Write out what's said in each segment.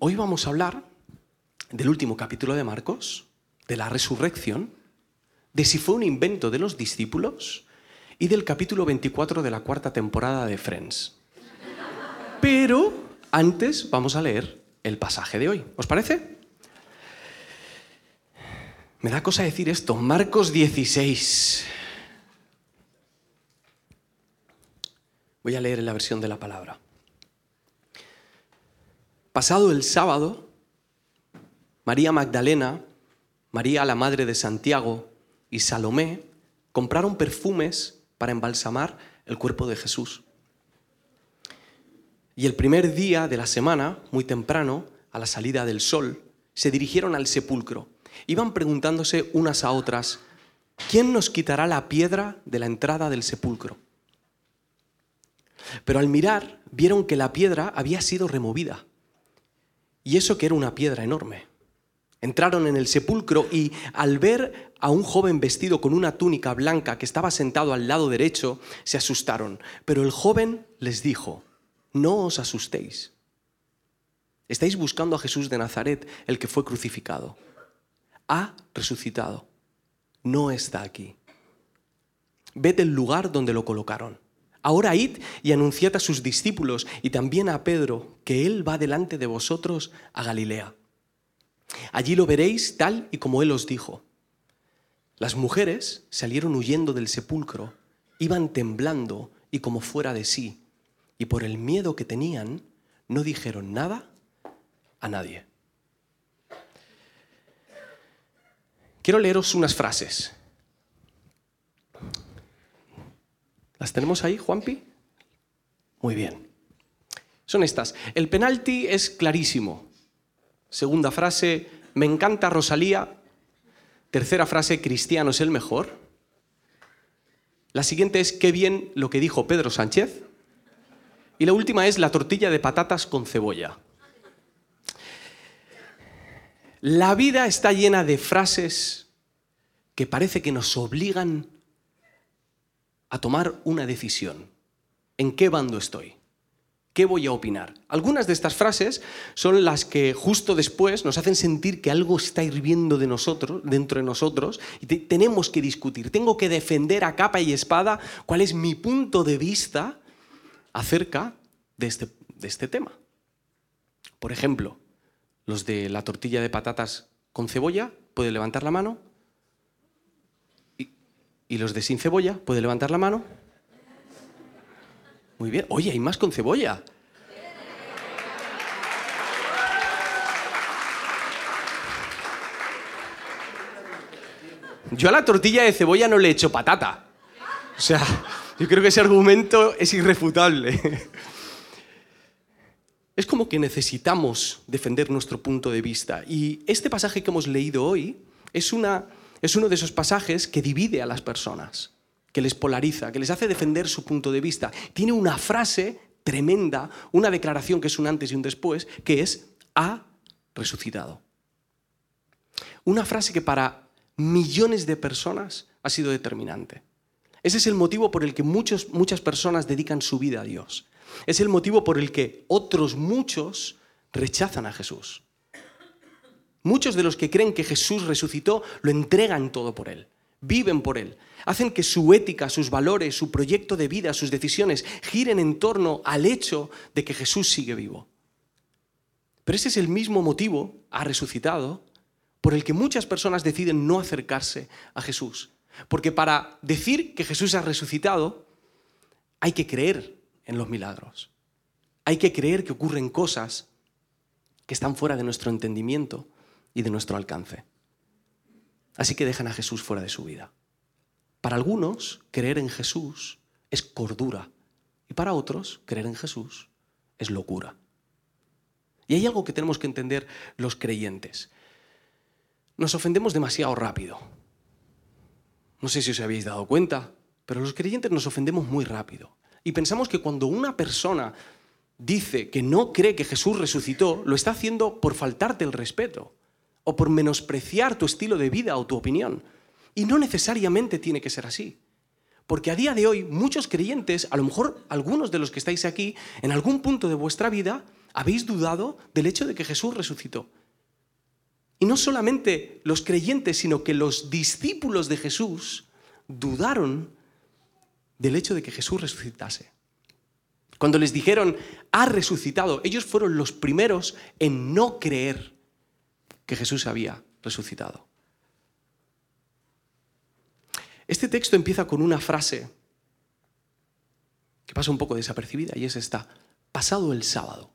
Hoy vamos a hablar del último capítulo de Marcos, de la resurrección, de si fue un invento de los discípulos y del capítulo 24 de la cuarta temporada de Friends. Pero antes vamos a leer el pasaje de hoy. ¿Os parece? Me da cosa decir esto, Marcos 16. Voy a leer en la versión de la palabra. Pasado el sábado, María Magdalena, María la madre de Santiago y Salomé compraron perfumes para embalsamar el cuerpo de Jesús. Y el primer día de la semana, muy temprano, a la salida del sol, se dirigieron al sepulcro. Iban preguntándose unas a otras, ¿quién nos quitará la piedra de la entrada del sepulcro? Pero al mirar vieron que la piedra había sido removida. Y eso que era una piedra enorme. Entraron en el sepulcro y al ver a un joven vestido con una túnica blanca que estaba sentado al lado derecho, se asustaron. Pero el joven les dijo, no os asustéis. Estáis buscando a Jesús de Nazaret, el que fue crucificado. Ha resucitado. No está aquí. Ved el lugar donde lo colocaron. Ahora id y anunciad a sus discípulos y también a Pedro que Él va delante de vosotros a Galilea. Allí lo veréis tal y como Él os dijo. Las mujeres salieron huyendo del sepulcro, iban temblando y como fuera de sí, y por el miedo que tenían no dijeron nada a nadie. Quiero leeros unas frases ¿Las tenemos ahí, Juanpi? Muy bien. Son estas. El penalti es clarísimo. Segunda frase, me encanta Rosalía. Tercera frase, Cristiano es el mejor. La siguiente es, qué bien lo que dijo Pedro Sánchez. Y la última es la tortilla de patatas con cebolla. La vida está llena de frases que parece que nos obligan a tomar una decisión. ¿En qué bando estoy? ¿Qué voy a opinar? Algunas de estas frases son las que justo después nos hacen sentir que algo está hirviendo de nosotros, dentro de nosotros, y tenemos que discutir. Tengo que defender a capa y espada cuál es mi punto de vista acerca de este, de este tema. Por ejemplo, los de la tortilla de patatas con cebolla, ¿puede levantar la mano? ¿Y los de sin cebolla? ¿Puede levantar la mano? Muy bien. Oye, hay más con cebolla. Yo a la tortilla de cebolla no le echo patata. O sea, yo creo que ese argumento es irrefutable. Es como que necesitamos defender nuestro punto de vista. Y este pasaje que hemos leído hoy es una es uno de esos pasajes que divide a las personas, que les polariza, que les hace defender su punto de vista. Tiene una frase tremenda, una declaración que es un antes y un después, que es ha resucitado. Una frase que para millones de personas ha sido determinante. Ese es el motivo por el que muchos, muchas personas dedican su vida a Dios. Es el motivo por el que otros muchos rechazan a Jesús. Muchos de los que creen que Jesús resucitó lo entregan todo por Él, viven por Él, hacen que su ética, sus valores, su proyecto de vida, sus decisiones giren en torno al hecho de que Jesús sigue vivo. Pero ese es el mismo motivo, ha resucitado, por el que muchas personas deciden no acercarse a Jesús. Porque para decir que Jesús ha resucitado, hay que creer en los milagros. Hay que creer que ocurren cosas que están fuera de nuestro entendimiento y de nuestro alcance. Así que dejan a Jesús fuera de su vida. Para algunos, creer en Jesús es cordura y para otros, creer en Jesús es locura. Y hay algo que tenemos que entender los creyentes. Nos ofendemos demasiado rápido. No sé si os habéis dado cuenta, pero los creyentes nos ofendemos muy rápido. Y pensamos que cuando una persona dice que no cree que Jesús resucitó, lo está haciendo por faltarte el respeto o por menospreciar tu estilo de vida o tu opinión. Y no necesariamente tiene que ser así. Porque a día de hoy muchos creyentes, a lo mejor algunos de los que estáis aquí, en algún punto de vuestra vida, habéis dudado del hecho de que Jesús resucitó. Y no solamente los creyentes, sino que los discípulos de Jesús dudaron del hecho de que Jesús resucitase. Cuando les dijeron, ha resucitado, ellos fueron los primeros en no creer que Jesús había resucitado. Este texto empieza con una frase que pasa un poco desapercibida y es esta, pasado el sábado.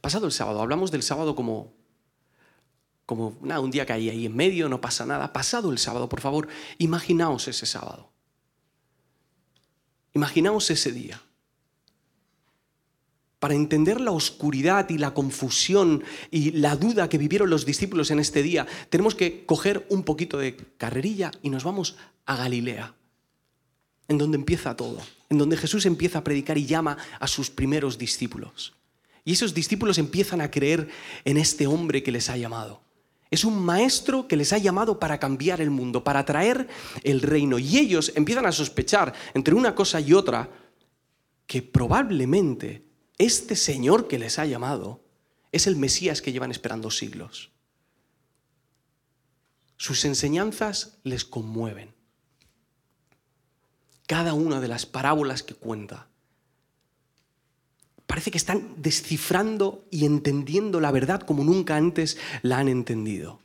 Pasado el sábado, hablamos del sábado como como nada, un día que hay ahí en medio, no pasa nada. Pasado el sábado, por favor, imaginaos ese sábado. Imaginaos ese día. Para entender la oscuridad y la confusión y la duda que vivieron los discípulos en este día, tenemos que coger un poquito de carrerilla y nos vamos a Galilea, en donde empieza todo, en donde Jesús empieza a predicar y llama a sus primeros discípulos. Y esos discípulos empiezan a creer en este hombre que les ha llamado. Es un maestro que les ha llamado para cambiar el mundo, para traer el reino. Y ellos empiezan a sospechar entre una cosa y otra que probablemente este Señor que les ha llamado es el Mesías que llevan esperando siglos. Sus enseñanzas les conmueven. Cada una de las parábolas que cuenta parece que están descifrando y entendiendo la verdad como nunca antes la han entendido.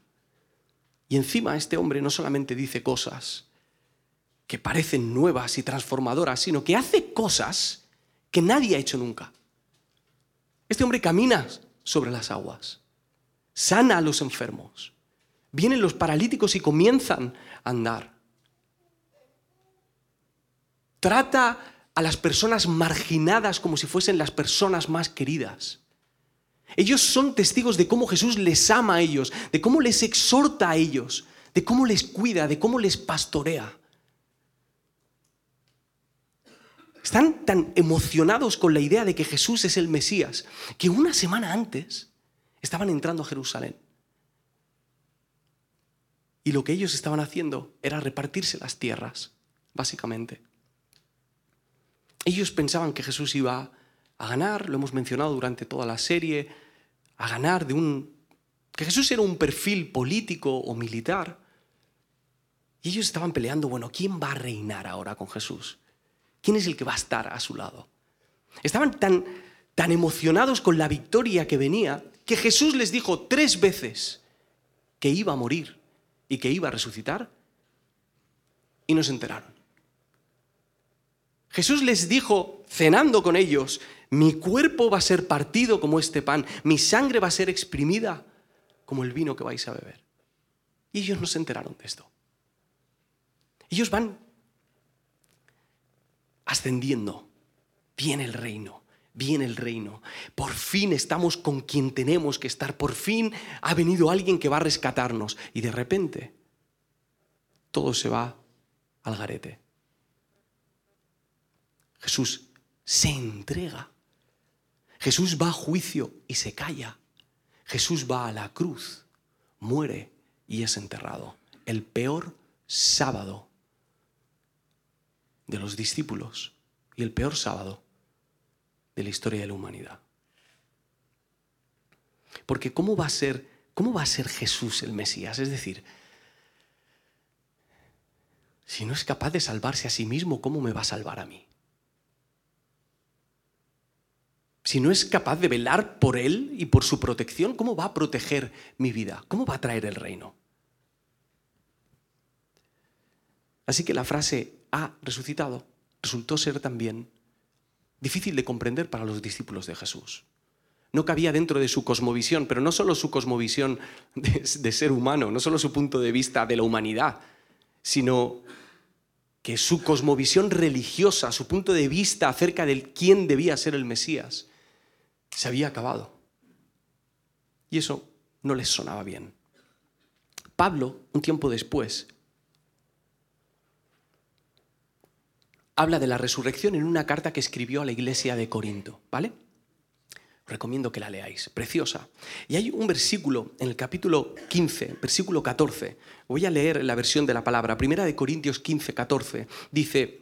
Y encima este hombre no solamente dice cosas que parecen nuevas y transformadoras, sino que hace cosas que nadie ha hecho nunca. Este hombre camina sobre las aguas, sana a los enfermos, vienen los paralíticos y comienzan a andar. Trata a las personas marginadas como si fuesen las personas más queridas. Ellos son testigos de cómo Jesús les ama a ellos, de cómo les exhorta a ellos, de cómo les cuida, de cómo les pastorea. Están tan emocionados con la idea de que Jesús es el Mesías que una semana antes estaban entrando a Jerusalén. Y lo que ellos estaban haciendo era repartirse las tierras, básicamente. Ellos pensaban que Jesús iba a ganar, lo hemos mencionado durante toda la serie, a ganar de un... que Jesús era un perfil político o militar. Y ellos estaban peleando, bueno, ¿quién va a reinar ahora con Jesús? ¿Quién es el que va a estar a su lado? Estaban tan, tan emocionados con la victoria que venía que Jesús les dijo tres veces que iba a morir y que iba a resucitar y no se enteraron. Jesús les dijo, cenando con ellos, mi cuerpo va a ser partido como este pan, mi sangre va a ser exprimida como el vino que vais a beber. Y ellos no se enteraron de esto. Ellos van ascendiendo. Viene el reino, viene el reino. Por fin estamos con quien tenemos que estar. Por fin ha venido alguien que va a rescatarnos. Y de repente todo se va al garete. Jesús se entrega. Jesús va a juicio y se calla. Jesús va a la cruz, muere y es enterrado. El peor sábado de los discípulos y el peor sábado de la historia de la humanidad. Porque ¿cómo va a ser, cómo va a ser Jesús el Mesías? Es decir, si no es capaz de salvarse a sí mismo, ¿cómo me va a salvar a mí? si no es capaz de velar por Él y por su protección, ¿cómo va a proteger mi vida? ¿Cómo va a traer el reino? Así que la frase ha resucitado resultó ser también difícil de comprender para los discípulos de Jesús. No cabía dentro de su cosmovisión, pero no solo su cosmovisión de, ser humano, no solo su punto de vista de la humanidad, sino que su cosmovisión religiosa, su punto de vista acerca de quién debía ser el Mesías, se había acabado. Y eso no les sonaba bien. Pablo, un tiempo después, habla de la resurrección en una carta que escribió a la iglesia de Corinto, ¿vale? recomiendo que la leáis, preciosa. Y hay un versículo en el capítulo 15, versículo 14. Voy a leer la versión de la palabra, primera de Corintios 15, 14. Dice,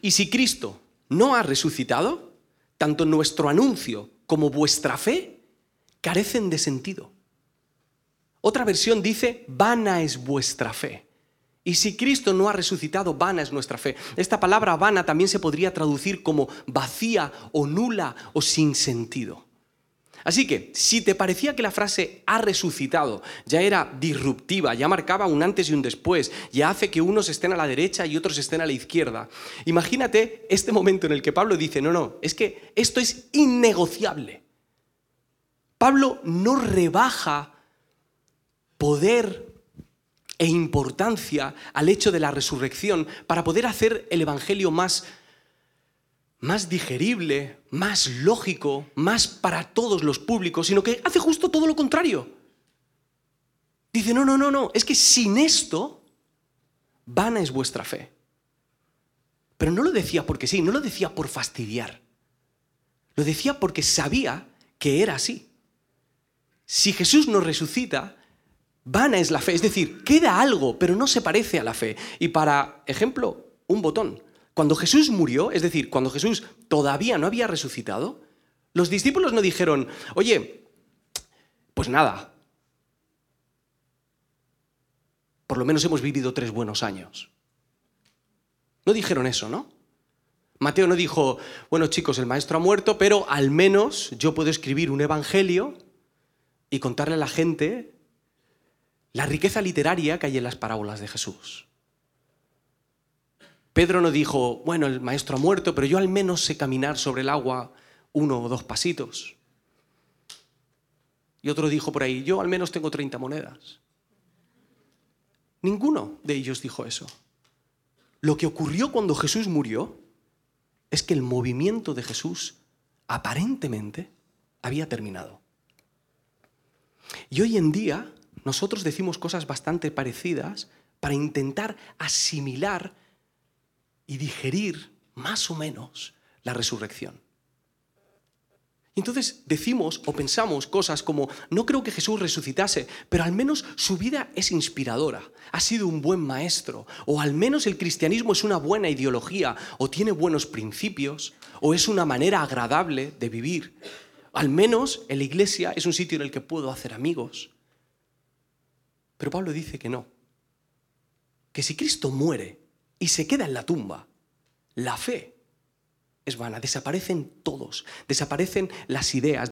"Y si Cristo no ha resucitado, tanto nuestro anuncio como vuestra fe carecen de sentido. Otra versión dice, vana es vuestra fe. Y si Cristo no ha resucitado, vana es nuestra fe. Esta palabra vana también se podría traducir como vacía o nula o sin sentido. Así que, si te parecía que la frase ha resucitado ya era disruptiva, ya marcaba un antes y un después, ya hace que unos estén a la derecha y otros estén a la izquierda, imagínate este momento en el que Pablo dice, no, no, es que esto es innegociable. Pablo no rebaja poder e importancia al hecho de la resurrección para poder hacer el Evangelio más más digerible, más lógico, más para todos los públicos, sino que hace justo todo lo contrario. Dice, no, no, no, no, es que sin esto, vana es vuestra fe. Pero no lo decía porque sí, no lo decía por fastidiar. Lo decía porque sabía que era así. Si Jesús nos resucita, vana es la fe. Es decir, queda algo, pero no se parece a la fe. Y para ejemplo, un botón. Cuando Jesús murió, es decir, cuando Jesús todavía no había resucitado, los discípulos no dijeron, oye, pues nada, por lo menos hemos vivido tres buenos años. No dijeron eso, ¿no? Mateo no dijo, bueno chicos, el maestro ha muerto, pero al menos yo puedo escribir un evangelio y contarle a la gente la riqueza literaria que hay en las parábolas de Jesús. Pedro no dijo, bueno, el maestro ha muerto, pero yo al menos sé caminar sobre el agua uno o dos pasitos. Y otro dijo por ahí, yo al menos tengo 30 monedas. Ninguno de ellos dijo eso. Lo que ocurrió cuando Jesús murió es que el movimiento de Jesús aparentemente había terminado. Y hoy en día nosotros decimos cosas bastante parecidas para intentar asimilar y digerir más o menos la resurrección. Entonces decimos o pensamos cosas como, no creo que Jesús resucitase, pero al menos su vida es inspiradora, ha sido un buen maestro, o al menos el cristianismo es una buena ideología, o tiene buenos principios, o es una manera agradable de vivir. Al menos en la iglesia es un sitio en el que puedo hacer amigos. Pero Pablo dice que no, que si Cristo muere y se queda en la tumba, la fe es vana, desaparecen todos, desaparecen las ideas,